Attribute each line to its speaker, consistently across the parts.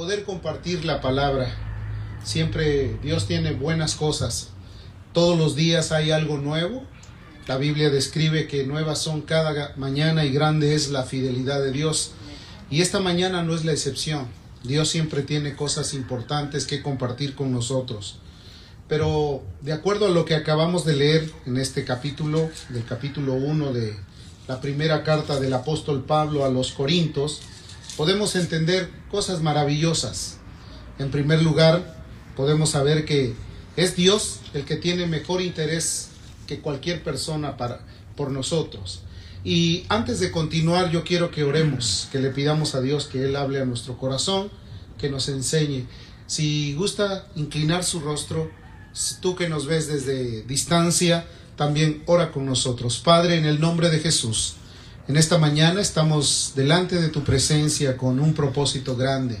Speaker 1: poder compartir la palabra. Siempre Dios tiene buenas cosas. Todos los días hay algo nuevo. La Biblia describe que nuevas son cada mañana y grande es la fidelidad de Dios. Y esta mañana no es la excepción. Dios siempre tiene cosas importantes que compartir con nosotros. Pero de acuerdo a lo que acabamos de leer en este capítulo, del capítulo 1 de la primera carta del apóstol Pablo a los Corintios, podemos entender cosas maravillosas. En primer lugar, podemos saber que es Dios el que tiene mejor interés que cualquier persona para, por nosotros. Y antes de continuar, yo quiero que oremos, que le pidamos a Dios que Él hable a nuestro corazón, que nos enseñe. Si gusta inclinar su rostro, tú que nos ves desde distancia, también ora con nosotros. Padre, en el nombre de Jesús, en esta mañana estamos delante de tu presencia con un propósito grande,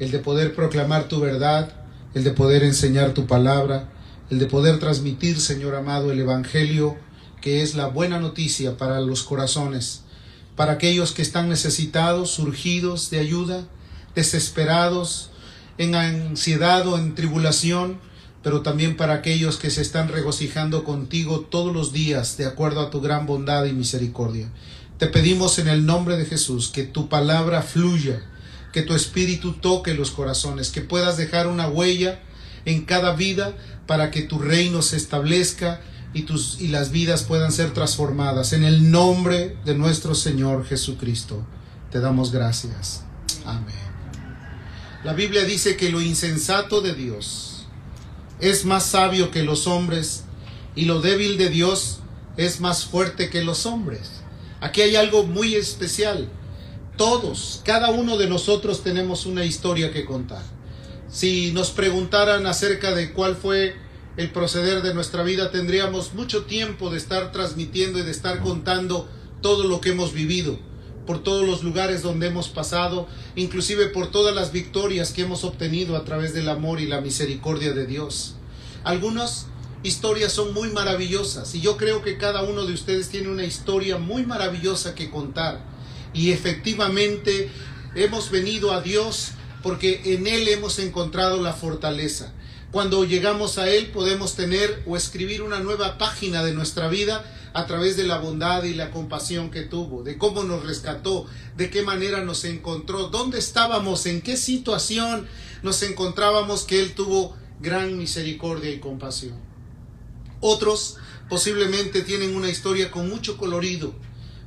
Speaker 1: el de poder proclamar tu verdad, el de poder enseñar tu palabra, el de poder transmitir, Señor amado, el Evangelio, que es la buena noticia para los corazones, para aquellos que están necesitados, surgidos de ayuda, desesperados, en ansiedad o en tribulación, pero también para aquellos que se están regocijando contigo todos los días de acuerdo a tu gran bondad y misericordia. Te pedimos en el nombre de Jesús que tu palabra fluya, que tu espíritu toque los corazones, que puedas dejar una huella en cada vida para que tu reino se establezca y, tus, y las vidas puedan ser transformadas. En el nombre de nuestro Señor Jesucristo, te damos gracias. Amén. La Biblia dice que lo insensato de Dios, es más sabio que los hombres y lo débil de Dios es más fuerte que los hombres. Aquí hay algo muy especial. Todos, cada uno de nosotros tenemos una historia que contar. Si nos preguntaran acerca de cuál fue el proceder de nuestra vida, tendríamos mucho tiempo de estar transmitiendo y de estar contando todo lo que hemos vivido por todos los lugares donde hemos pasado, inclusive por todas las victorias que hemos obtenido a través del amor y la misericordia de Dios. Algunas historias son muy maravillosas y yo creo que cada uno de ustedes tiene una historia muy maravillosa que contar. Y efectivamente hemos venido a Dios porque en Él hemos encontrado la fortaleza. Cuando llegamos a Él podemos tener o escribir una nueva página de nuestra vida a través de la bondad y la compasión que tuvo, de cómo nos rescató, de qué manera nos encontró, dónde estábamos, en qué situación nos encontrábamos que Él tuvo gran misericordia y compasión. Otros posiblemente tienen una historia con mucho colorido,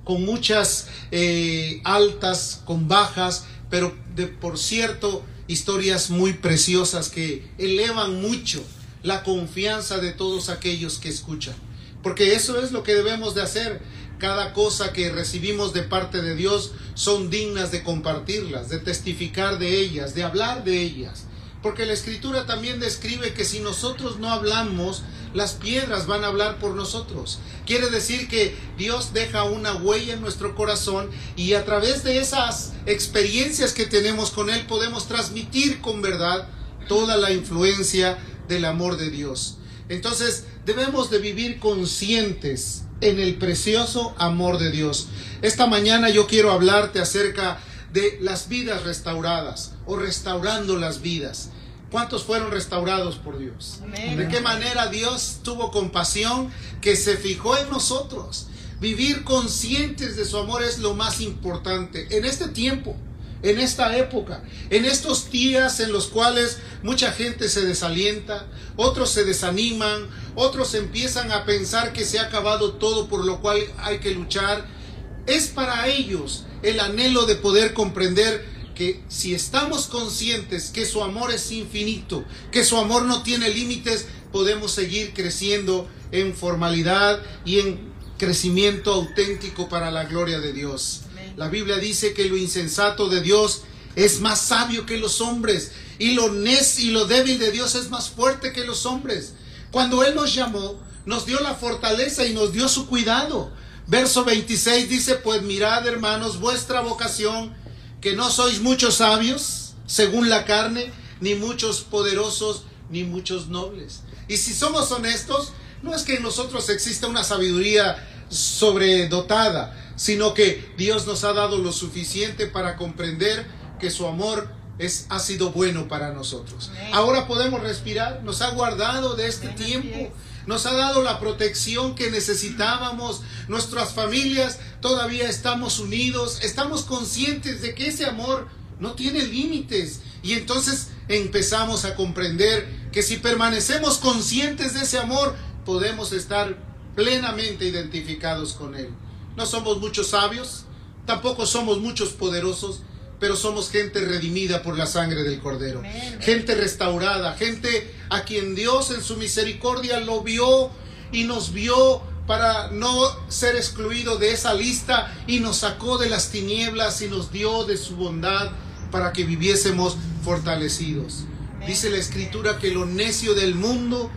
Speaker 1: con muchas eh, altas, con bajas, pero de por cierto historias muy preciosas que elevan mucho la confianza de todos aquellos que escuchan. Porque eso es lo que debemos de hacer. Cada cosa que recibimos de parte de Dios son dignas de compartirlas, de testificar de ellas, de hablar de ellas. Porque la escritura también describe que si nosotros no hablamos, las piedras van a hablar por nosotros. Quiere decir que Dios deja una huella en nuestro corazón y a través de esas experiencias que tenemos con Él podemos transmitir con verdad toda la influencia del amor de Dios. Entonces debemos de vivir conscientes en el precioso amor de Dios. Esta mañana yo quiero hablarte acerca de las vidas restauradas o restaurando las vidas. ¿Cuántos fueron restaurados por Dios? ¿De qué manera Dios tuvo compasión que se fijó en nosotros? Vivir conscientes de su amor es lo más importante en este tiempo en esta época, en estos días en los cuales mucha gente se desalienta, otros se desaniman, otros empiezan a pensar que se ha acabado todo por lo cual hay que luchar. Es para ellos el anhelo de poder comprender que si estamos conscientes que su amor es infinito, que su amor no tiene límites, podemos seguir creciendo en formalidad y en crecimiento auténtico para la gloria de Dios. La Biblia dice que lo insensato de Dios es más sabio que los hombres y lo nes y lo débil de Dios es más fuerte que los hombres. Cuando Él nos llamó, nos dio la fortaleza y nos dio su cuidado. Verso 26 dice, pues mirad hermanos vuestra vocación, que no sois muchos sabios, según la carne, ni muchos poderosos, ni muchos nobles. Y si somos honestos, no es que en nosotros exista una sabiduría sobredotada, sino que Dios nos ha dado lo suficiente para comprender que su amor es, ha sido bueno para nosotros. Ahora podemos respirar, nos ha guardado de este tiempo, nos ha dado la protección que necesitábamos, nuestras familias todavía estamos unidos, estamos conscientes de que ese amor no tiene límites y entonces empezamos a comprender que si permanecemos conscientes de ese amor, podemos estar plenamente identificados con Él. No somos muchos sabios, tampoco somos muchos poderosos, pero somos gente redimida por la sangre del Cordero. Gente restaurada, gente a quien Dios en su misericordia lo vio y nos vio para no ser excluido de esa lista y nos sacó de las tinieblas y nos dio de su bondad para que viviésemos fortalecidos. Dice la escritura que lo necio del mundo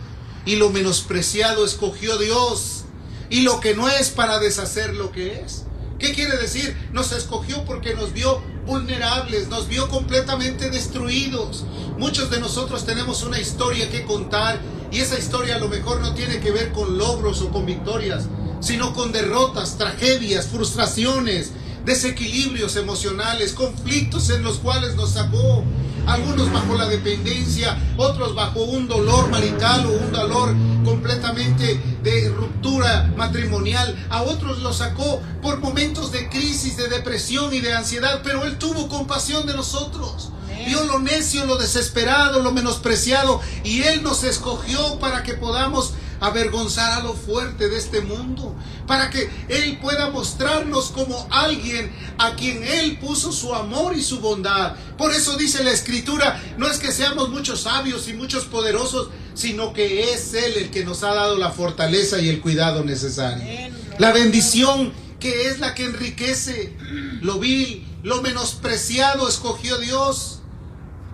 Speaker 1: y lo menospreciado escogió Dios y lo que no es para deshacer lo que es. ¿Qué quiere decir? Nos escogió porque nos vio vulnerables, nos vio completamente destruidos. Muchos de nosotros tenemos una historia que contar y esa historia a lo mejor no tiene que ver con logros o con victorias, sino con derrotas, tragedias, frustraciones, desequilibrios emocionales, conflictos en los cuales nos sacó, algunos bajo la dependencia, otros bajo un dolor marital o un dolor completamente de ruptura matrimonial, a otros los sacó por momentos de crisis, de depresión y de ansiedad, pero Él tuvo compasión de nosotros. Vio lo necio, lo desesperado, lo menospreciado, y Él nos escogió para que podamos avergonzar a lo fuerte de este mundo, para que Él pueda mostrarnos como alguien a quien Él puso su amor y su bondad. Por eso dice la Escritura, no es que seamos muchos sabios y muchos poderosos, sino que es Él el que nos ha dado la fortaleza y el cuidado necesario. La bendición que es la que enriquece lo vil, lo menospreciado escogió Dios,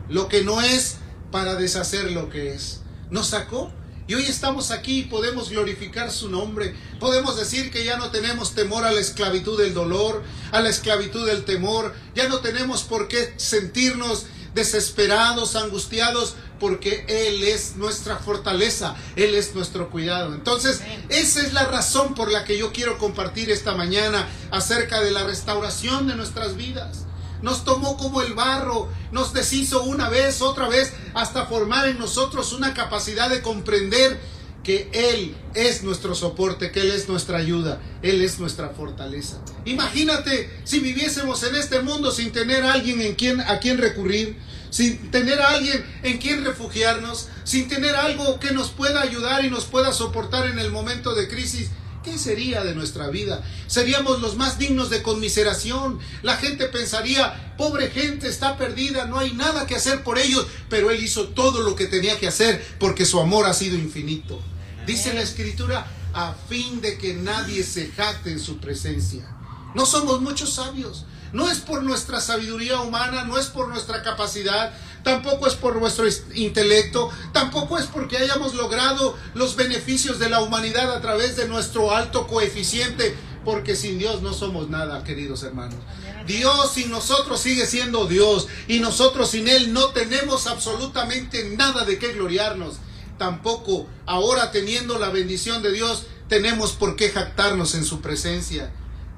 Speaker 1: lo que no es para deshacer lo que es. Nos sacó y hoy estamos aquí y podemos glorificar su nombre. Podemos decir que ya no tenemos temor a la esclavitud del dolor, a la esclavitud del temor. Ya no tenemos por qué sentirnos desesperados, angustiados, porque Él es nuestra fortaleza, Él es nuestro cuidado. Entonces, esa es la razón por la que yo quiero compartir esta mañana acerca de la restauración de nuestras vidas nos tomó como el barro, nos deshizo una vez, otra vez, hasta formar en nosotros una capacidad de comprender que Él es nuestro soporte, que Él es nuestra ayuda, Él es nuestra fortaleza. Imagínate si viviésemos en este mundo sin tener a alguien en quien, a quien recurrir, sin tener a alguien en quien refugiarnos, sin tener algo que nos pueda ayudar y nos pueda soportar en el momento de crisis. ¿Qué sería de nuestra vida? Seríamos los más dignos de conmiseración. La gente pensaría, pobre gente, está perdida, no hay nada que hacer por ellos, pero Él hizo todo lo que tenía que hacer porque su amor ha sido infinito. Dice la Escritura, a fin de que nadie se jacte en su presencia. No somos muchos sabios. No es por nuestra sabiduría humana, no es por nuestra capacidad, tampoco es por nuestro intelecto, tampoco es porque hayamos logrado los beneficios de la humanidad a través de nuestro alto coeficiente, porque sin Dios no somos nada, queridos hermanos. Dios sin nosotros sigue siendo Dios y nosotros sin Él no tenemos absolutamente nada de qué gloriarnos. Tampoco ahora teniendo la bendición de Dios tenemos por qué jactarnos en su presencia.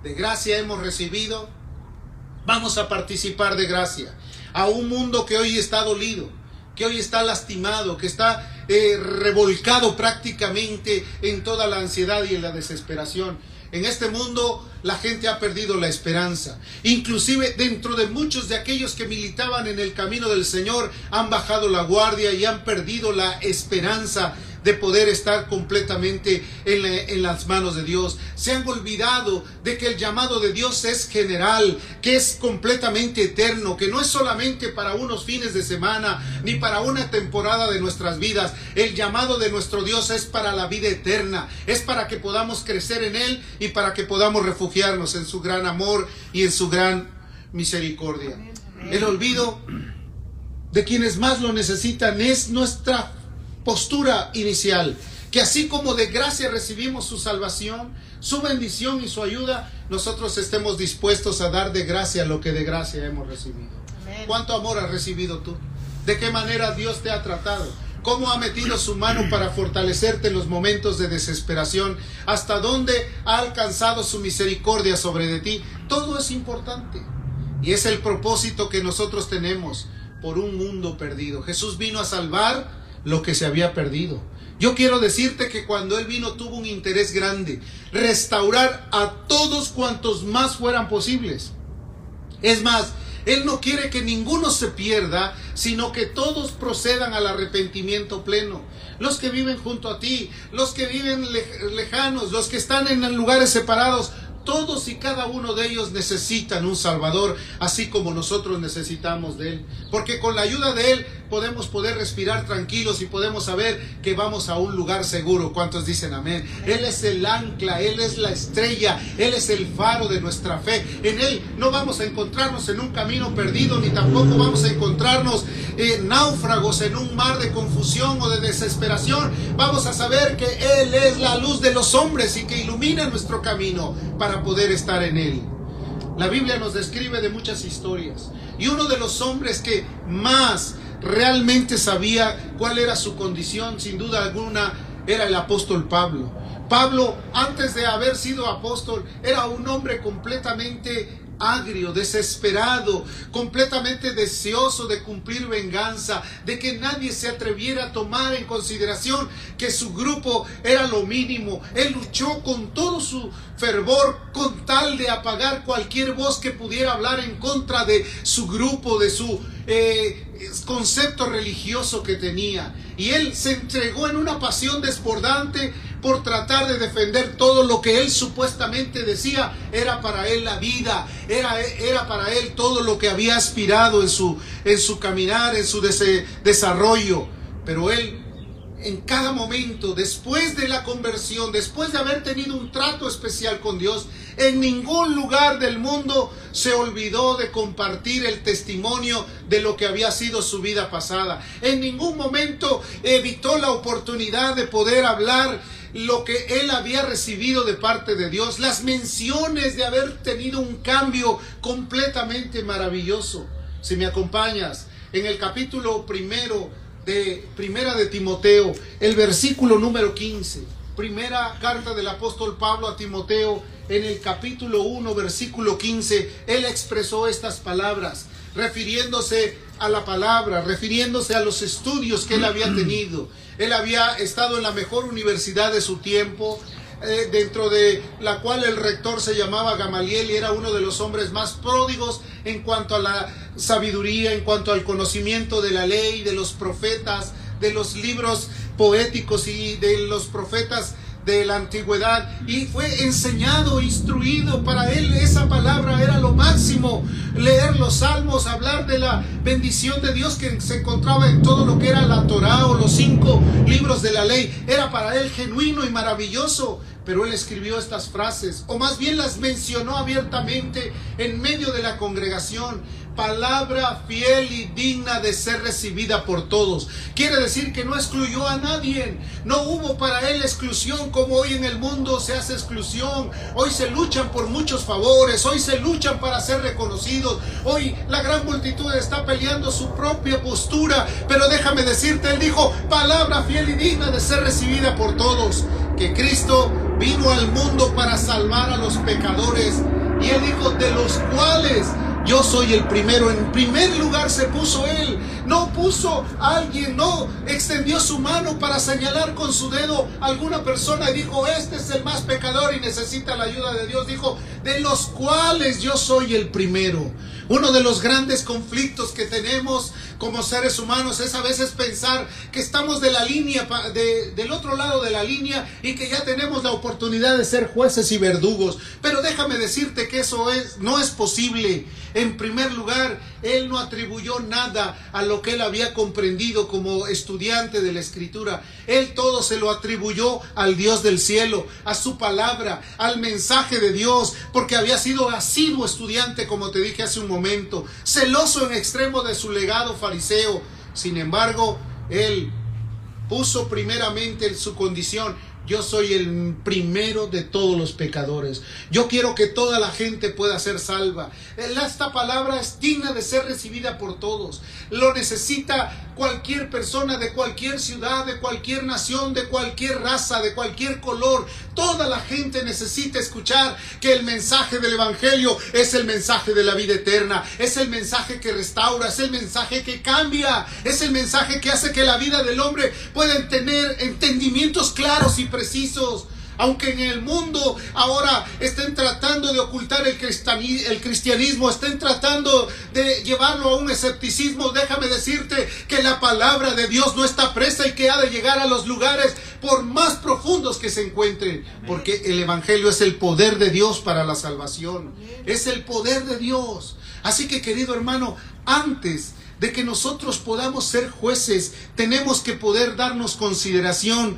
Speaker 1: De gracia hemos recibido, vamos a participar de gracia a un mundo que hoy está dolido, que hoy está lastimado, que está eh, revolcado prácticamente en toda la ansiedad y en la desesperación. En este mundo la gente ha perdido la esperanza. Inclusive dentro de muchos de aquellos que militaban en el camino del Señor han bajado la guardia y han perdido la esperanza de poder estar completamente en, las manos de Dios. Se han olvidado de que el llamado de Dios es general, que es completamente eterno, que no es solamente para unos fines de semana ni para una temporada de nuestras vidas. El llamado de nuestro Dios es para la vida eterna, es para que podamos crecer en Él y para que podamos refugiarnos en su gran amor y en su gran misericordia. El olvido de quienes más lo necesitan es nuestra postura inicial, que así como de gracia recibimos su salvación, su bendición y su ayuda, nosotros estemos dispuestos a dar de gracia lo que de gracia hemos recibido. ¿Cuánto amor has recibido tú? ¿De qué manera Dios te ha tratado? ¿Cómo ha metido su mano para fortalecerte en los momentos de desesperación? ¿Hasta dónde ha alcanzado su misericordia sobre de ti? Todo es importante. Y es el propósito que nosotros tenemos por un mundo perdido. Jesús vino a salvar lo que se había perdido. Yo quiero decirte que cuando Él vino tuvo un interés grande, restaurar a todos cuantos más fueran posibles. Es más, Él no quiere que ninguno se pierda, sino que todos procedan al arrepentimiento pleno. Los que viven junto a ti, los que viven lejanos, los que están en lugares separados, todos y cada uno de ellos necesitan un Salvador, así como nosotros necesitamos de Él. Porque con la ayuda de Él podemos poder respirar tranquilos y podemos saber que vamos a un lugar seguro. ¿Cuántos dicen amén? Él es el ancla, Él es la estrella, Él es el faro de nuestra fe. En Él no vamos a encontrarnos en un camino perdido, ni tampoco vamos a encontrarnos eh, náufragos en un mar de confusión o de desesperación. Vamos a saber que Él es la luz de los hombres y que ilumina nuestro camino para poder estar en Él. La Biblia nos describe de muchas historias. Y uno de los hombres que más realmente sabía cuál era su condición, sin duda alguna, era el apóstol Pablo. Pablo, antes de haber sido apóstol, era un hombre completamente agrio, desesperado, completamente deseoso de cumplir venganza, de que nadie se atreviera a tomar en consideración que su grupo era lo mínimo. Él luchó con todo su fervor con tal de apagar cualquier voz que pudiera hablar en contra de su grupo, de su eh, concepto religioso que tenía. Y él se entregó en una pasión desbordante por tratar de defender todo lo que él supuestamente decía era para él la vida, era, era para él todo lo que había aspirado en su, en su caminar, en su desarrollo. Pero él en cada momento, después de la conversión, después de haber tenido un trato especial con Dios, en ningún lugar del mundo se olvidó de compartir el testimonio de lo que había sido su vida pasada. En ningún momento evitó la oportunidad de poder hablar lo que él había recibido de parte de Dios, las menciones de haber tenido un cambio completamente maravilloso. Si me acompañas, en el capítulo primero de Primera de Timoteo, el versículo número 15, primera carta del apóstol Pablo a Timoteo, en el capítulo 1, versículo 15, él expresó estas palabras, refiriéndose a la palabra, refiriéndose a los estudios que él había tenido. Él había estado en la mejor universidad de su tiempo, eh, dentro de la cual el rector se llamaba Gamaliel y era uno de los hombres más pródigos en cuanto a la sabiduría, en cuanto al conocimiento de la ley, de los profetas, de los libros poéticos y de los profetas de la antigüedad y fue enseñado, instruido para él. Esa palabra era lo máximo. Leer los salmos, hablar de la bendición de Dios que se encontraba en todo lo que era la Torah o los cinco libros de la ley. Era para él genuino y maravilloso. Pero él escribió estas frases, o más bien las mencionó abiertamente en medio de la congregación palabra fiel y digna de ser recibida por todos. Quiere decir que no excluyó a nadie. No hubo para él exclusión como hoy en el mundo se hace exclusión. Hoy se luchan por muchos favores. Hoy se luchan para ser reconocidos. Hoy la gran multitud está peleando su propia postura. Pero déjame decirte, él dijo, palabra fiel y digna de ser recibida por todos. Que Cristo vino al mundo para salvar a los pecadores. Y él dijo, de los cuales yo soy el primero. En primer lugar se puso él. No puso a alguien, no extendió su mano para señalar con su dedo a alguna persona y dijo, este es el más pecador y necesita la ayuda de Dios. Dijo, de los cuales yo soy el primero. Uno de los grandes conflictos que tenemos como seres humanos es a veces pensar que estamos de la línea, del otro lado de la línea y que ya tenemos la oportunidad de ser jueces y verdugos. Pero déjame decirte que eso es, no es posible. En primer lugar, él no atribuyó nada a lo que él había comprendido como estudiante de la escritura. Él todo se lo atribuyó al Dios del cielo, a su palabra, al mensaje de Dios, porque había sido asiduo estudiante, como te dije hace un momento, celoso en extremo de su legado fariseo. Sin embargo, él puso primeramente su condición yo soy el primero de todos los pecadores. Yo quiero que toda la gente pueda ser salva. Esta palabra es digna de ser recibida por todos. Lo necesita cualquier persona de cualquier ciudad, de cualquier nación, de cualquier raza, de cualquier color. Toda la gente necesita escuchar que el mensaje del Evangelio es el mensaje de la vida eterna, es el mensaje que restaura, es el mensaje que cambia, es el mensaje que hace que la vida del hombre pueda tener entendimientos claros y precisos. Aunque en el mundo ahora estén tratando de ocultar el cristianismo, estén tratando de llevarlo a un escepticismo, déjame decirte que la palabra de Dios no está presa y que ha de llegar a los lugares por más profundos que se encuentren, porque el Evangelio es el poder de Dios para la salvación, es el poder de Dios. Así que querido hermano, antes de que nosotros podamos ser jueces, tenemos que poder darnos consideración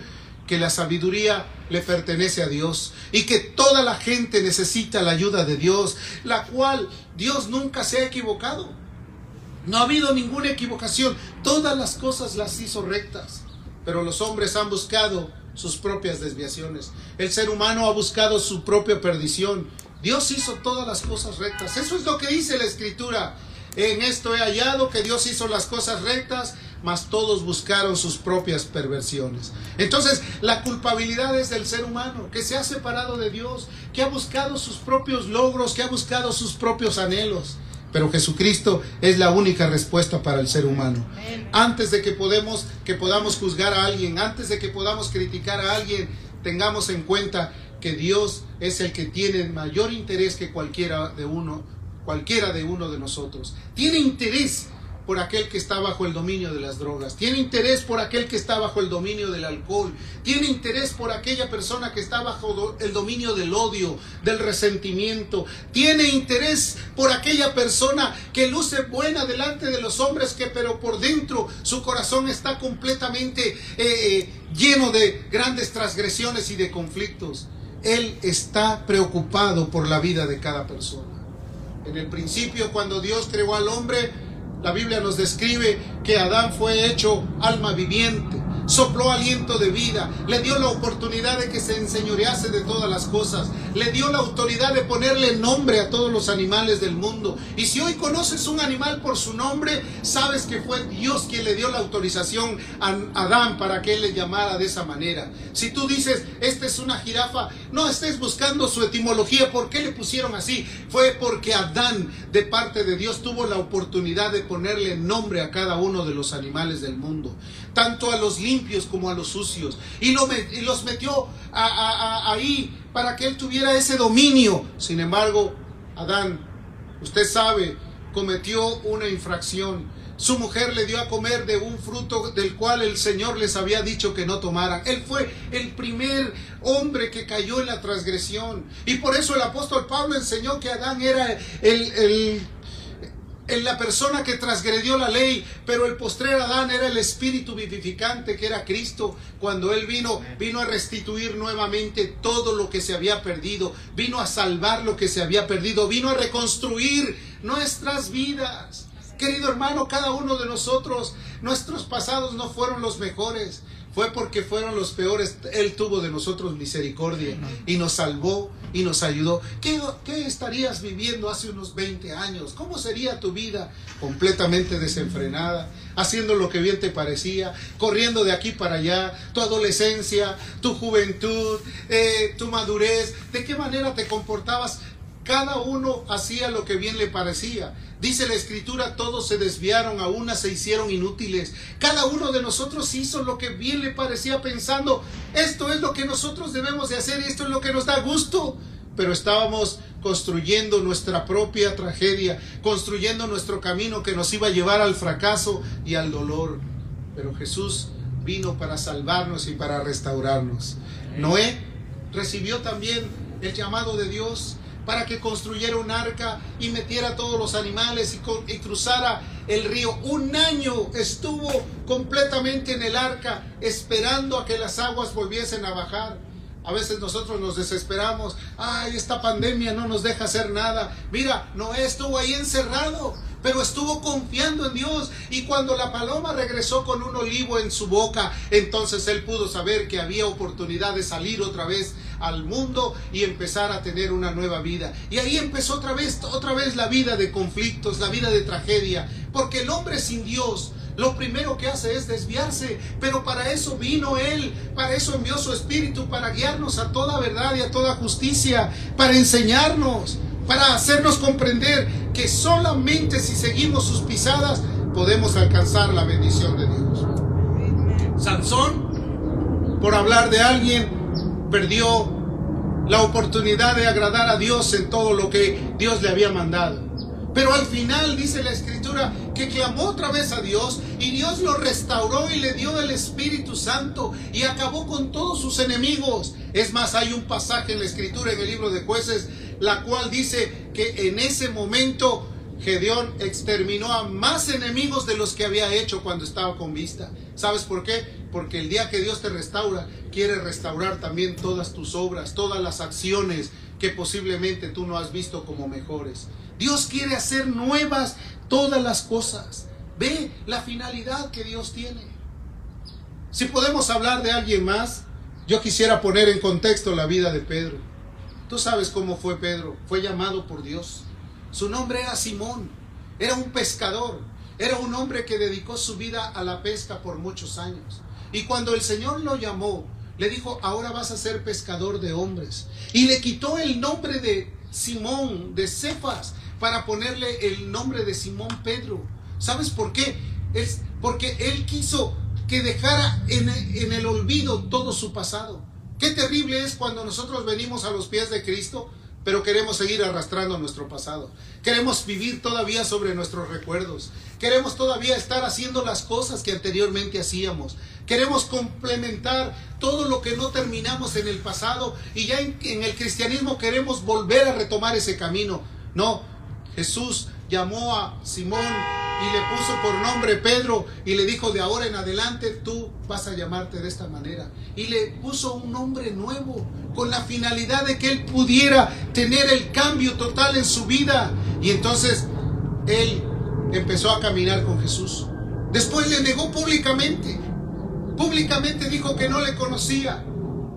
Speaker 1: que la sabiduría le pertenece a Dios y que toda la gente necesita la ayuda de Dios, la cual Dios nunca se ha equivocado. No ha habido ninguna equivocación. Todas las cosas las hizo rectas, pero los hombres han buscado sus propias desviaciones. El ser humano ha buscado su propia perdición. Dios hizo todas las cosas rectas. Eso es lo que dice la escritura. En esto he hallado que Dios hizo las cosas rectas mas todos buscaron sus propias perversiones. Entonces, la culpabilidad es del ser humano, que se ha separado de Dios, que ha buscado sus propios logros, que ha buscado sus propios anhelos. Pero Jesucristo es la única respuesta para el ser humano. Antes de que, podemos, que podamos juzgar a alguien, antes de que podamos criticar a alguien, tengamos en cuenta que Dios es el que tiene mayor interés que cualquiera de uno, cualquiera de uno de nosotros. Tiene interés por aquel que está bajo el dominio de las drogas, tiene interés por aquel que está bajo el dominio del alcohol, tiene interés por aquella persona que está bajo el dominio del odio, del resentimiento, tiene interés por aquella persona que luce buena delante de los hombres, que pero por dentro su corazón está completamente eh, eh, lleno de grandes transgresiones y de conflictos. Él está preocupado por la vida de cada persona. En el principio, cuando Dios creó al hombre, la Biblia nos describe que Adán fue hecho alma viviente sopló aliento de vida, le dio la oportunidad de que se enseñorease de todas las cosas, le dio la autoridad de ponerle nombre a todos los animales del mundo. Y si hoy conoces un animal por su nombre, sabes que fue Dios quien le dio la autorización a Adán para que él le llamara de esa manera. Si tú dices, esta es una jirafa, no estés buscando su etimología, ¿por qué le pusieron así? Fue porque Adán, de parte de Dios, tuvo la oportunidad de ponerle nombre a cada uno de los animales del mundo tanto a los limpios como a los sucios. Y, los metió ahí para que él tuviera ese dominio. Sin embargo, Adán, usted sabe, cometió una infracción. Su mujer le dio a comer de un fruto del cual el Señor les había dicho que no tomaran. Él fue el primer hombre que cayó en la transgresión. Y por eso el apóstol Pablo enseñó que Adán era el en la persona que transgredió la ley, pero el postrer Adán era el espíritu vivificante que era Cristo. Cuando Él vino, vino a restituir nuevamente todo lo que se había perdido, vino a salvar lo que se había perdido, vino a reconstruir nuestras vidas. Querido hermano, cada uno de nosotros, nuestros pasados no fueron los mejores, fue porque fueron los peores. Él tuvo de nosotros misericordia y nos salvó y nos ayudó. ¿Qué, estarías viviendo hace unos 20 años? ¿Cómo sería tu vida completamente desenfrenada? Haciendo lo que bien te parecía, corriendo de aquí para allá, tu adolescencia, tu juventud, eh, tu madurez. ¿De qué manera te comportabas? Cada uno hacía lo que bien le parecía. Dice la escritura, todos se desviaron, a unas se hicieron inútiles. Cada uno de nosotros hizo lo que bien le parecía pensando, esto es lo que nosotros debemos de hacer, esto es lo que nos da gusto. Pero estábamos construyendo nuestra propia tragedia, construyendo nuestro camino que nos iba a llevar al fracaso y al dolor. Pero Jesús vino para salvarnos y para restaurarnos. Noé recibió también el llamado de Dios para que construyera un arca y metiera todos los animales y, cruzara el río. Un año estuvo completamente en el arca esperando a que las aguas volviesen a bajar. A veces nosotros nos desesperamos. Ay, esta pandemia no nos deja hacer nada. Mira, Noé estuvo ahí encerrado pero estuvo confiando en Dios. Y cuando la paloma regresó con un olivo en su boca, entonces él pudo saber que había oportunidad de salir otra vez al mundo y empezar a tener una nueva vida. Y ahí empezó otra vez, otra vez la vida de conflictos, la vida de tragedia, porque el hombre sin Dios lo primero que hace es desviarse, pero para eso vino Él, para eso envió su Espíritu, para guiarnos a toda verdad y a toda justicia, para enseñarnos, para hacernos comprender que solamente si seguimos sus pisadas podemos alcanzar la bendición de Dios. Sansón, por hablar de alguien, perdió la oportunidad de agradar a Dios en todo lo que Dios le había mandado. Pero al final dice la escritura que clamó otra vez a Dios y Dios lo restauró y le dio el Espíritu Santo y acabó con todos sus enemigos. Es más, hay un pasaje en la escritura en el libro de jueces, la cual dice que en ese momento Gedeón exterminó a más enemigos de los que había hecho cuando estaba con vista. ¿Sabes por qué? Porque el día que Dios te restaura, quiere restaurar también todas tus obras, todas las acciones que posiblemente tú no has visto como mejores. Dios quiere hacer nuevas todas las cosas. Ve la finalidad que Dios tiene. Si podemos hablar de alguien más, yo quisiera poner en contexto la vida de Pedro. Tú sabes cómo fue Pedro. Fue llamado por Dios. Su nombre era Simón. Era un pescador. Era un hombre que dedicó su vida a la pesca por muchos años. Y cuando el Señor lo llamó, le dijo, ahora vas a ser pescador de hombres. Y le quitó el nombre de Simón, de Cefas, para ponerle el nombre de Simón Pedro. ¿Sabes por qué? Es porque él quiso que dejara en, en el olvido todo su pasado. Qué terrible es cuando nosotros venimos a los pies de Cristo, pero queremos seguir arrastrando nuestro pasado. Queremos vivir todavía sobre nuestros recuerdos. Queremos todavía estar haciendo las cosas que anteriormente hacíamos. Queremos complementar todo lo que no terminamos en el pasado y ya en, el cristianismo queremos volver a retomar ese camino. No, Jesús llamó a Simón y le puso por nombre Pedro y le dijo de ahora en adelante tú vas a llamarte de esta manera. Y le puso un nombre nuevo con la finalidad de que él pudiera tener el cambio total en su vida. Y entonces él empezó a caminar con Jesús. Después le negó públicamente. Públicamente dijo que no le conocía.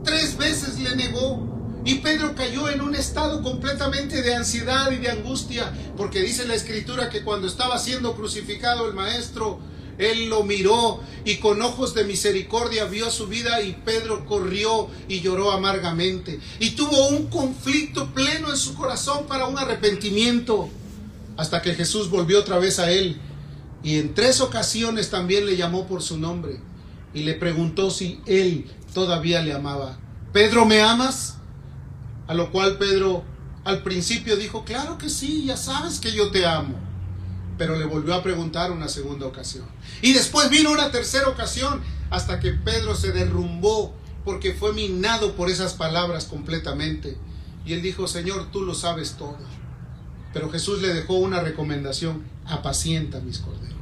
Speaker 1: Tres veces le negó. Y Pedro cayó en un estado completamente de ansiedad y de angustia, porque dice la escritura que cuando estaba siendo crucificado el maestro, él lo miró y con ojos de misericordia vio su vida y Pedro corrió y lloró amargamente. Y tuvo un conflicto pleno en su corazón para un arrepentimiento, hasta que Jesús volvió otra vez a él. Y en tres ocasiones también le llamó por su nombre y le preguntó si él todavía le amaba. Pedro, ¿me amas? A lo cual Pedro al principio dijo, claro que sí, ya sabes que yo te amo. Pero le volvió a preguntar una segunda ocasión. Y después vino una tercera ocasión hasta que Pedro se derrumbó porque fue minado por esas palabras completamente. Y él dijo, Señor, tú lo sabes todo. Pero Jesús le dejó una recomendación, apacienta mis corderos.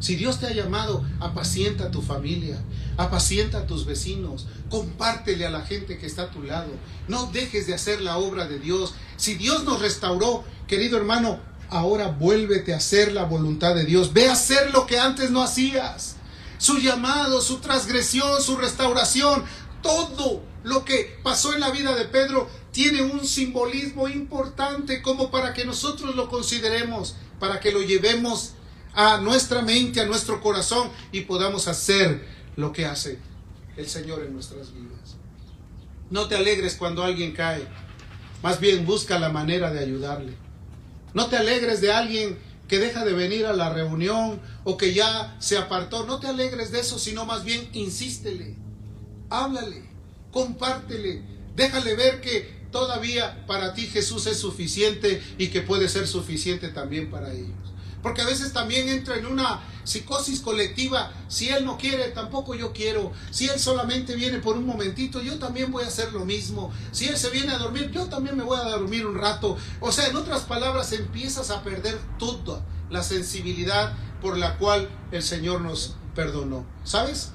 Speaker 1: Si Dios te ha llamado, apacienta a tu familia, apacienta a tus vecinos, compártele a la gente que está a tu lado. No dejes de hacer la obra de Dios. Si Dios nos restauró, querido hermano, ahora vuélvete a hacer la voluntad de Dios. Ve a hacer lo que antes no hacías. Su llamado, su transgresión, su restauración, todo lo que pasó en la vida de Pedro tiene un simbolismo importante como para que nosotros lo consideremos, para que lo llevemos a nuestra mente, a nuestro corazón y podamos hacer lo que hace el Señor en nuestras vidas. No te alegres cuando alguien cae, más bien busca la manera de ayudarle. No te alegres de alguien que deja de venir a la reunión o que ya se apartó. No te alegres de eso, sino más bien insístele, háblale, compártele, déjale ver que todavía para ti Jesús es suficiente y que puede ser suficiente también para ellos. Porque a veces también entra en una psicosis colectiva. Si él no quiere, tampoco yo quiero. Si él solamente viene por un momentito, yo también voy a hacer lo mismo. Si él se viene a dormir, yo también me voy a dormir un rato. O sea, en otras palabras, empiezas a perder toda la sensibilidad por la cual el Señor nos perdonó. ¿Sabes?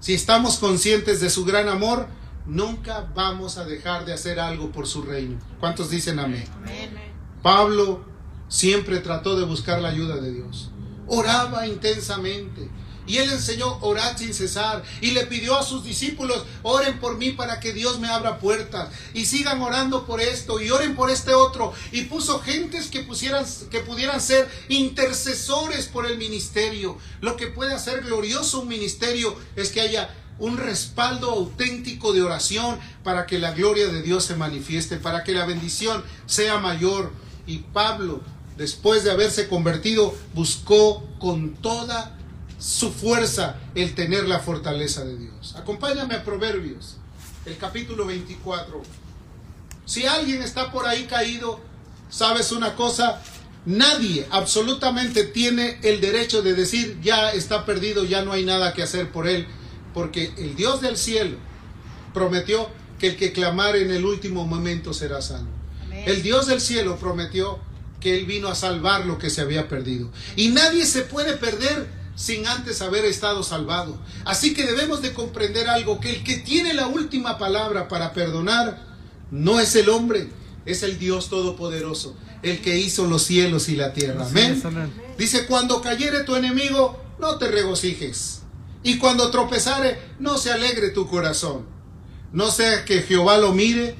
Speaker 1: Si estamos conscientes de su gran amor, nunca vamos a dejar de hacer algo por su reino. ¿Cuántos dicen amén? amén. Pablo siempre trató de buscar la ayuda de Dios. Oraba intensamente. Y él enseñó orar sin cesar y le pidió a sus discípulos, oren por mí para que Dios me abra puertas y sigan orando por esto y oren por este otro. Y puso gentes que, pusieran, que pudieran ser intercesores por el ministerio. Lo que puede hacer glorioso un ministerio es que haya un respaldo auténtico de oración para que la gloria de Dios se manifieste, para que la bendición sea mayor. Y Pablo, después de haberse convertido, buscó con toda su fuerza el tener la fortaleza de Dios. Acompáñame a Proverbios, el capítulo 24. Si alguien está por ahí caído, sabes una cosa, nadie absolutamente tiene el derecho de decir ya está perdido, ya no hay nada que hacer por él, porque el Dios del cielo prometió que el que clamare en el último momento será salvo. El Dios del cielo prometió que Él vino a salvar lo que se había perdido. Y nadie se puede perder sin antes haber estado salvado. Así que debemos de comprender algo, que el que tiene la última palabra para perdonar no es el hombre, es el Dios Todopoderoso, el que hizo los cielos y la tierra. Amén. Dice, cuando cayere tu enemigo, no te regocijes. Y cuando tropezare, no se alegre tu corazón. No sea que Jehová lo mire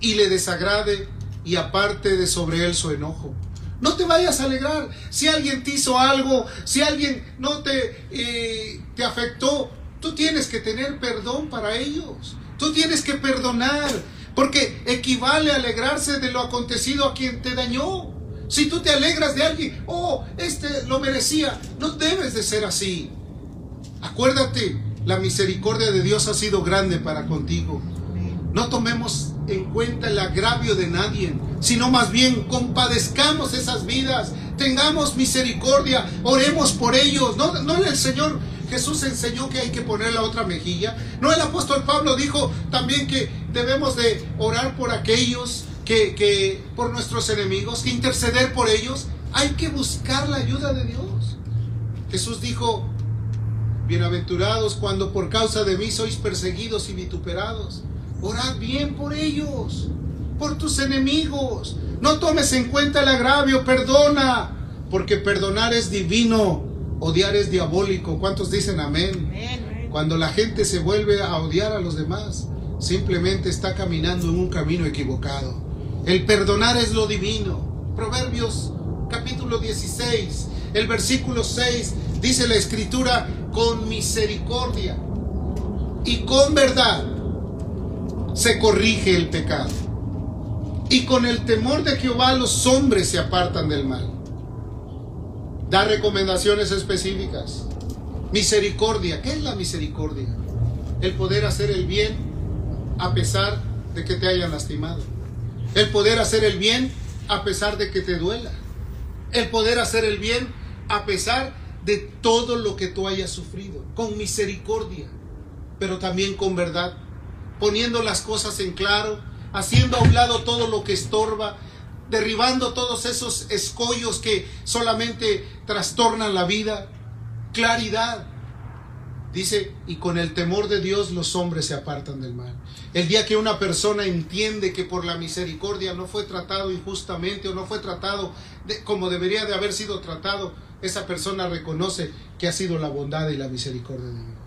Speaker 1: y le desagrade y aparte de sobre él su enojo. No te vayas a alegrar. Si alguien te hizo algo, si alguien no te, eh, te afectó, tú tienes que tener perdón para ellos. Tú tienes que perdonar, porque equivale a alegrarse de lo acontecido a quien te dañó. Si tú te alegras de alguien, oh, este lo merecía, no debes de ser así. Acuérdate, la misericordia de Dios ha sido grande para contigo. No tomemos en cuenta el agravio de nadie, sino más bien compadezcamos esas vidas, tengamos misericordia, oremos por ellos. No, no el Señor Jesús enseñó que hay que poner la otra mejilla. No el apóstol Pablo dijo también que debemos de orar por aquellos que, que por nuestros enemigos, que interceder por ellos. Hay que buscar la ayuda de Dios. Jesús dijo, bienaventurados cuando por causa de mí sois perseguidos y vituperados Orad bien por ellos, por tus enemigos. No tomes en cuenta el agravio, perdona, porque perdonar es divino, odiar es diabólico. ¿Cuántos dicen amén? Cuando la gente se vuelve a odiar a los demás, simplemente está caminando en un camino equivocado. El perdonar es lo divino. Proverbios capítulo 16, el versículo 6, dice la escritura, con misericordia y con verdad se corrige el pecado. Y con el temor de Jehová los hombres se apartan del mal. Da recomendaciones específicas. Misericordia. ¿Qué es la misericordia? El poder hacer el bien a pesar de que te hayan lastimado. El poder hacer el bien a pesar de que te duela. El poder hacer el bien a pesar de todo lo que tú hayas sufrido. Con misericordia, pero también con verdad poniendo las cosas en claro, haciendo a un lado todo lo que estorba, derribando todos esos escollos que solamente trastornan la vida. Claridad. Dice, y con el temor de Dios los hombres se apartan del mal. El día que una persona entiende que por la misericordia no fue tratado injustamente o no fue tratado como debería de haber sido tratado, esa persona reconoce que ha sido la bondad y la misericordia de Dios.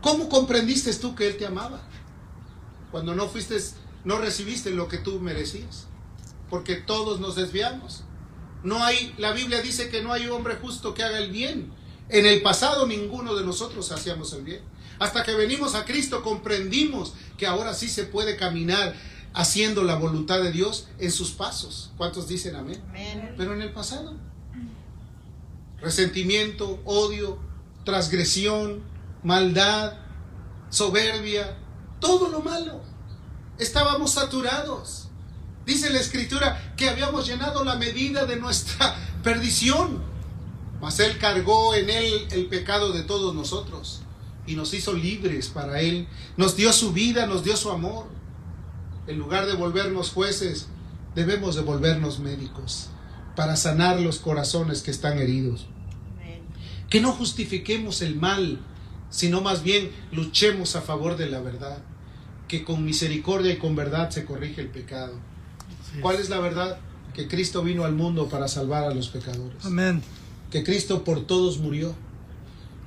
Speaker 1: ¿Cómo comprendiste tú que Él te amaba? Cuando no fuiste, no recibiste lo que tú merecías. Porque todos nos desviamos. No hay, la Biblia dice que no hay hombre justo que haga el bien. En el pasado ninguno de nosotros hacíamos el bien. Hasta que venimos a Cristo comprendimos que ahora sí se puede caminar haciendo la voluntad de Dios en sus pasos. ¿Cuántos dicen amén? amén? Pero en el pasado, resentimiento, odio, transgresión, maldad, soberbia, todo lo malo. Estábamos saturados. Dice la escritura que habíamos llenado la medida de nuestra perdición. Mas Él cargó en Él el pecado de todos nosotros y nos hizo libres para Él. Nos dio su vida, nos dio su amor. En lugar de volvernos jueces, debemos de volvernos médicos para sanar los corazones que están heridos. Que no justifiquemos el mal, sino más bien luchemos a favor de la verdad que con misericordia y con verdad se corrige el pecado. ¿Cuál es la verdad? que Cristo vino al mundo para salvar a los pecadores.
Speaker 2: Amén.
Speaker 1: Que Cristo por todos murió.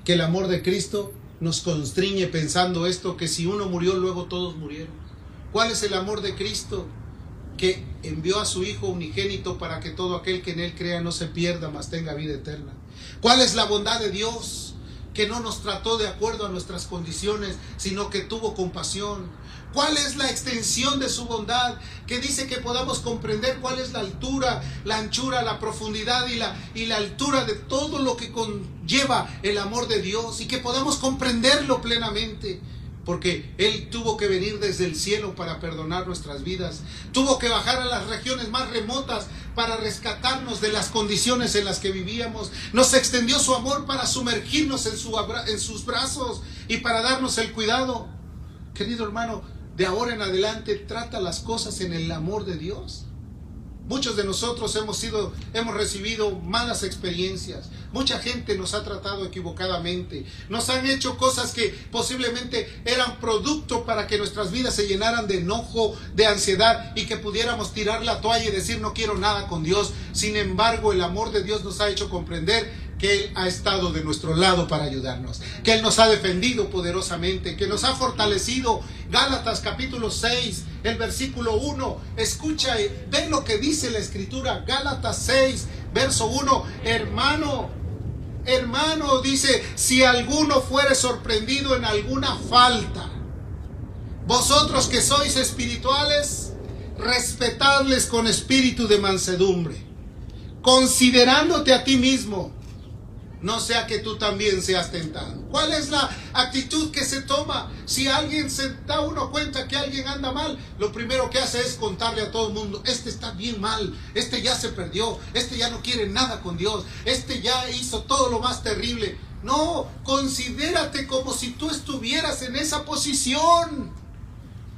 Speaker 1: Que el amor de Cristo nos constriñe pensando esto, que si uno murió, luego todos murieron. ¿Cuál es el amor de Cristo? Que envió a su Hijo unigénito para que todo aquel que en Él crea no se pierda, mas tenga vida eterna. ¿Cuál es la bondad de Dios? Que no nos trató de acuerdo a nuestras condiciones, sino que tuvo compasión. ¿Cuál es la extensión de su bondad? Que dice que podamos comprender cuál es la altura, la anchura, la profundidad y la, y la altura de todo lo que conlleva el amor de Dios y que podamos comprenderlo plenamente. Porque Él tuvo que venir desde el cielo para perdonar nuestras vidas. Tuvo que bajar a las regiones más remotas para rescatarnos de las condiciones en las que vivíamos. Nos extendió su amor para sumergirnos en, su, en sus brazos y para darnos el cuidado. Querido hermano, de ahora en adelante trata las cosas en el amor de Dios. Muchos de nosotros hemos sido, hemos recibido malas experiencias. Mucha gente nos ha tratado equivocadamente. Nos han hecho cosas que posiblemente eran producto para que nuestras vidas se llenaran de enojo, de ansiedad y que pudiéramos tirar la toalla y decir no quiero nada con Dios. Sin embargo, el amor de Dios nos ha hecho comprender que Él ha estado de nuestro lado para ayudarnos, que Él nos ha defendido poderosamente, que nos ha fortalecido. Gálatas capítulo 6, el versículo 1, escucha, ven lo que dice la escritura, Gálatas 6, verso 1, hermano, hermano, dice, si alguno fuere sorprendido en alguna falta, vosotros que sois espirituales, respetadles con espíritu de mansedumbre, considerándote a ti mismo no sea que tú también seas tentado. ¿Cuál es la actitud que se toma? Si alguien se da uno cuenta que alguien anda mal, lo primero que hace es contarle a todo el mundo, este está bien mal, este ya se perdió, este ya no quiere nada con Dios, este ya hizo todo lo más terrible. No, considérate como si tú estuvieras en esa posición.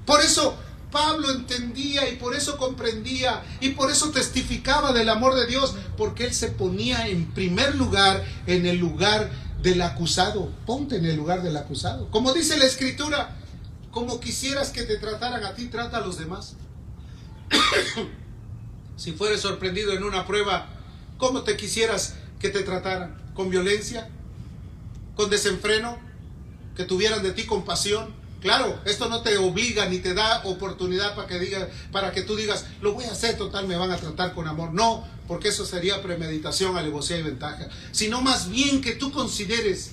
Speaker 1: Por eso Pablo entendía y por eso comprendía y por eso testificaba del amor de Dios, porque él se ponía en primer lugar en el lugar del acusado. Ponte en el lugar del acusado. Como dice la escritura, como quisieras que te trataran a ti, trata a los demás. si fueres sorprendido en una prueba, ¿cómo te quisieras que te trataran? ¿Con violencia? ¿Con desenfreno? ¿Que tuvieran de ti compasión? Claro, esto no te obliga ni te da oportunidad para que, diga, para que tú digas, lo voy a hacer total, me van a tratar con amor. No, porque eso sería premeditación, alevosía y ventaja. Sino más bien que tú consideres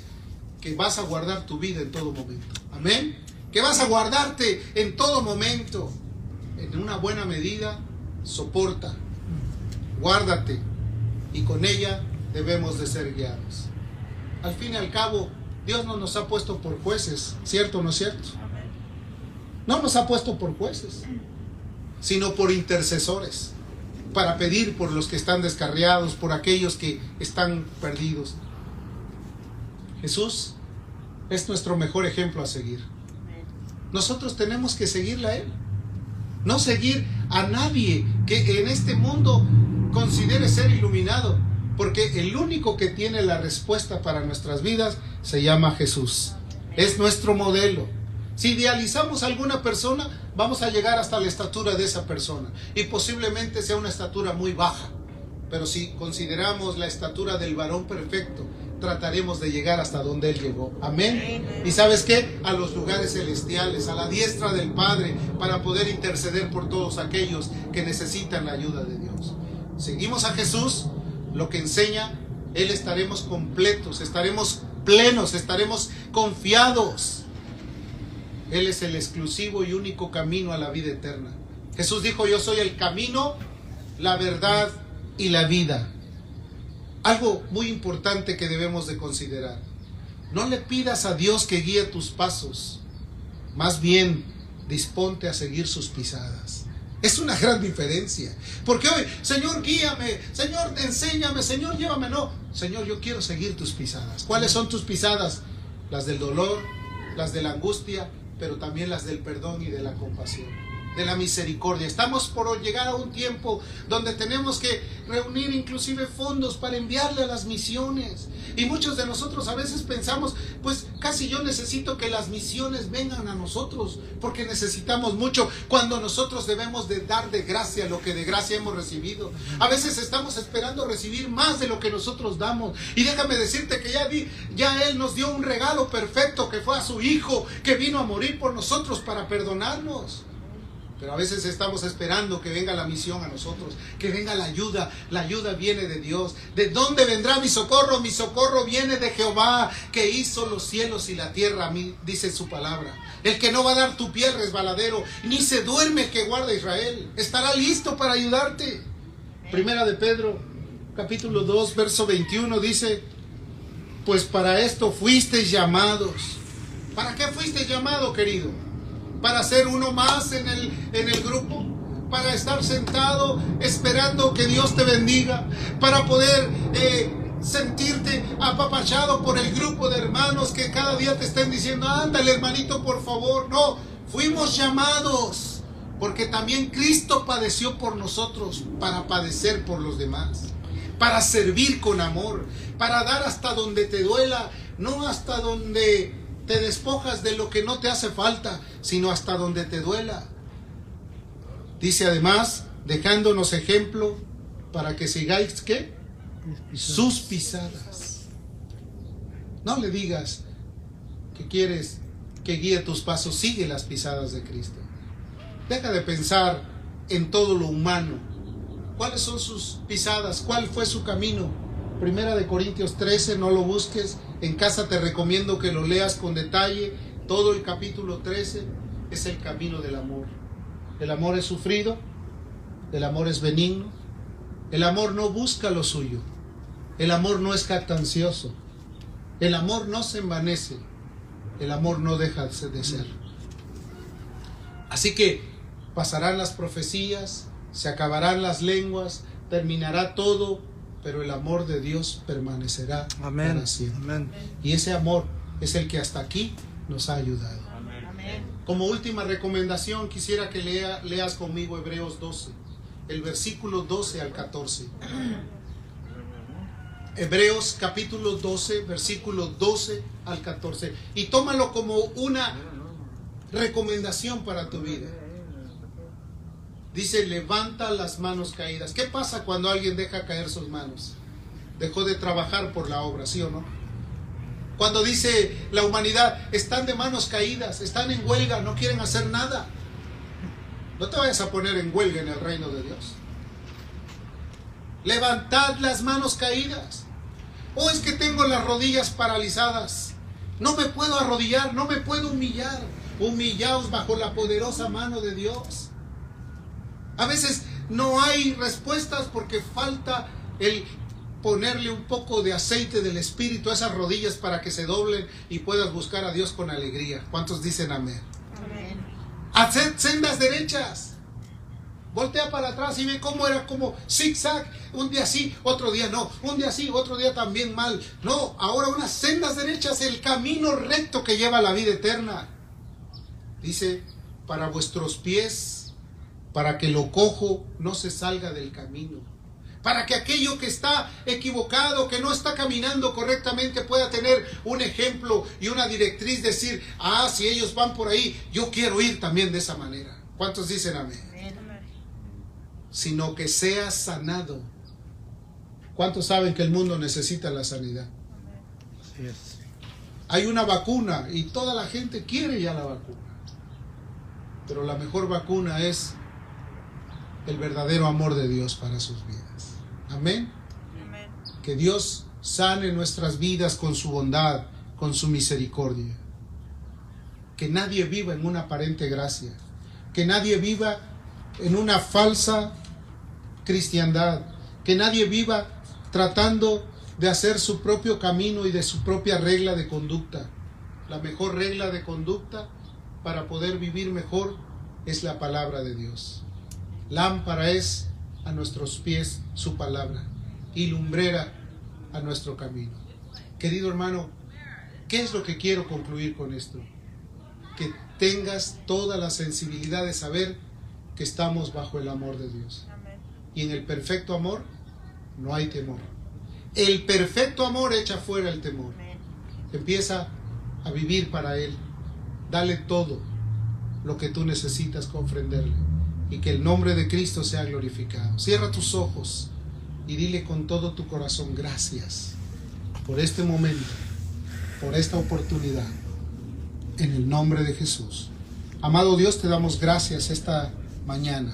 Speaker 1: que vas a guardar tu vida en todo momento. Amén. Que vas a guardarte en todo momento. En una buena medida, soporta, guárdate. Y con ella debemos de ser guiados. Al fin y al cabo, Dios no nos ha puesto por jueces, ¿cierto o no es cierto? No nos ha puesto por jueces, sino por intercesores, para pedir por los que están descarriados, por aquellos que están perdidos. Jesús es nuestro mejor ejemplo a seguir. Nosotros tenemos que seguirle a Él, no seguir a nadie que en este mundo considere ser iluminado, porque el único que tiene la respuesta para nuestras vidas se llama Jesús. Es nuestro modelo. Si idealizamos a alguna persona, vamos a llegar hasta la estatura de esa persona. Y posiblemente sea una estatura muy baja. Pero si consideramos la estatura del varón perfecto, trataremos de llegar hasta donde Él llegó. Amén. ¿Y sabes qué? A los lugares celestiales, a la diestra del Padre, para poder interceder por todos aquellos que necesitan la ayuda de Dios. Seguimos a Jesús, lo que enseña, Él estaremos completos, estaremos plenos, estaremos confiados. Él es el exclusivo y único camino a la vida eterna. Jesús dijo, yo soy el camino, la verdad y la vida. Algo muy importante que debemos de considerar. No le pidas a Dios que guíe tus pasos. Más bien, disponte a seguir sus pisadas. Es una gran diferencia. Porque hoy, Señor, guíame, Señor, enséñame, Señor, llévame. No, Señor, yo quiero seguir tus pisadas. ¿Cuáles son tus pisadas? Las del dolor, las de la angustia, pero también las del perdón y de la compasión. De la misericordia. Estamos por llegar a un tiempo donde tenemos que reunir inclusive fondos para enviarle a las misiones. Y muchos de nosotros a veces pensamos, pues casi yo necesito que las misiones vengan a nosotros, porque necesitamos mucho cuando nosotros debemos de dar de gracia lo que de gracia hemos recibido. A veces estamos esperando recibir más de lo que nosotros damos. Y déjame decirte que ya, ya Él nos dio un regalo perfecto que fue a su Hijo, que vino a morir por nosotros para perdonarnos. Pero a veces estamos esperando que venga la misión a nosotros, que venga la ayuda. La ayuda viene de Dios. ¿De dónde vendrá mi socorro? Mi socorro viene de Jehová, que hizo los cielos y la tierra, dice su palabra. El que no va a dar tu pie resbaladero, ni se duerme el que guarda Israel. Estará listo para ayudarte. Primera de Pedro, capítulo 2, verso 21 dice, pues para esto fuiste llamados. ¿Para qué fuiste llamado, querido? Para ser uno más en el, en el grupo, para estar sentado esperando que Dios te bendiga, para poder eh, sentirte apapachado por el grupo de hermanos que cada día te estén diciendo, ándale hermanito, por favor. No, fuimos llamados, porque también Cristo padeció por nosotros, para padecer por los demás, para servir con amor, para dar hasta donde te duela, no hasta donde te despojas de lo que no te hace falta, sino hasta donde te duela. Dice además, dejándonos ejemplo para que sigáis qué? Sus pisadas. No le digas que quieres que guíe tus pasos, sigue las pisadas de Cristo. Deja de pensar en todo lo humano. ¿Cuáles son sus pisadas? ¿Cuál fue su camino? Primera de Corintios 13, no lo busques. En casa te recomiendo que lo leas con detalle. Todo el capítulo 13 es el camino del amor. El amor es sufrido, el amor es benigno, el amor no busca lo suyo, el amor no es jactancioso, el amor no se envanece, el amor no deja de ser. Así que pasarán las profecías, se acabarán las lenguas, terminará todo, pero el amor de Dios permanecerá para siempre. Y ese amor es el que hasta aquí nos ha ayudado. Como última recomendación, quisiera que lea, leas conmigo Hebreos 12, el versículo 12 al 14. Hebreos capítulo 12, versículo 12 al 14. Y tómalo como una recomendación para tu vida. Dice, levanta las manos caídas. ¿Qué pasa cuando alguien deja caer sus manos? Dejó de trabajar por la obra, ¿sí o no? Cuando dice la humanidad, están de manos caídas, están en huelga, no quieren hacer nada. No te vayas a poner en huelga en el reino de Dios. Levantad las manos caídas. O oh, es que tengo las rodillas paralizadas. No me puedo arrodillar, no me puedo humillar. Humillaos bajo la poderosa mano de Dios. A veces no hay respuestas porque falta el ponerle un poco de aceite del Espíritu a esas rodillas para que se doblen y puedas buscar a Dios con alegría. ¿Cuántos dicen amén? Amén. Haced sendas derechas. Voltea para atrás y ve cómo era como zigzag. Un día sí, otro día no. Un día sí, otro día también mal. No, ahora unas sendas derechas, el camino recto que lleva a la vida eterna. Dice, para vuestros pies para que lo cojo no se salga del camino, para que aquello que está equivocado, que no está caminando correctamente, pueda tener un ejemplo y una directriz, decir, ah, si ellos van por ahí, yo quiero ir también de esa manera. ¿Cuántos dicen amén? Sino que sea sanado. ¿Cuántos saben que el mundo necesita la sanidad? Hay una vacuna y toda la gente quiere ya la vacuna. Pero la mejor vacuna es el verdadero amor de Dios para sus vidas. Amén. Que Dios sane nuestras vidas con su bondad, con su misericordia. Que nadie viva en una aparente gracia. Que nadie viva en una falsa cristiandad. Que nadie viva tratando de hacer su propio camino y de su propia regla de conducta. La mejor regla de conducta para poder vivir mejor es la palabra de Dios. Lámpara es a nuestros pies su palabra y lumbrera a nuestro camino. Querido hermano, ¿qué es lo que quiero concluir con esto? Que tengas toda la sensibilidad de saber que estamos bajo el amor de Dios. Y en el perfecto amor no hay temor. El perfecto amor echa fuera el temor. Empieza a vivir para Él. Dale todo lo que tú necesitas comprenderle. Y que el nombre de Cristo sea glorificado. Cierra tus ojos y dile con todo tu corazón gracias por este momento, por esta oportunidad. En el nombre de Jesús. Amado Dios, te damos gracias esta mañana.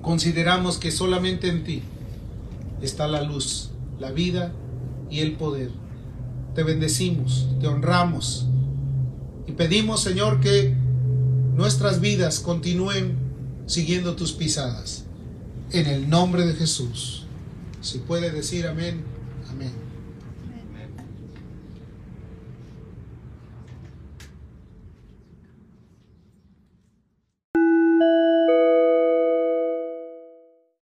Speaker 1: Consideramos que solamente en ti está la luz, la vida y el poder. Te bendecimos, te honramos y pedimos, Señor, que nuestras vidas continúen siguiendo tus pisadas. En el nombre de Jesús. Si puede decir amén, amén.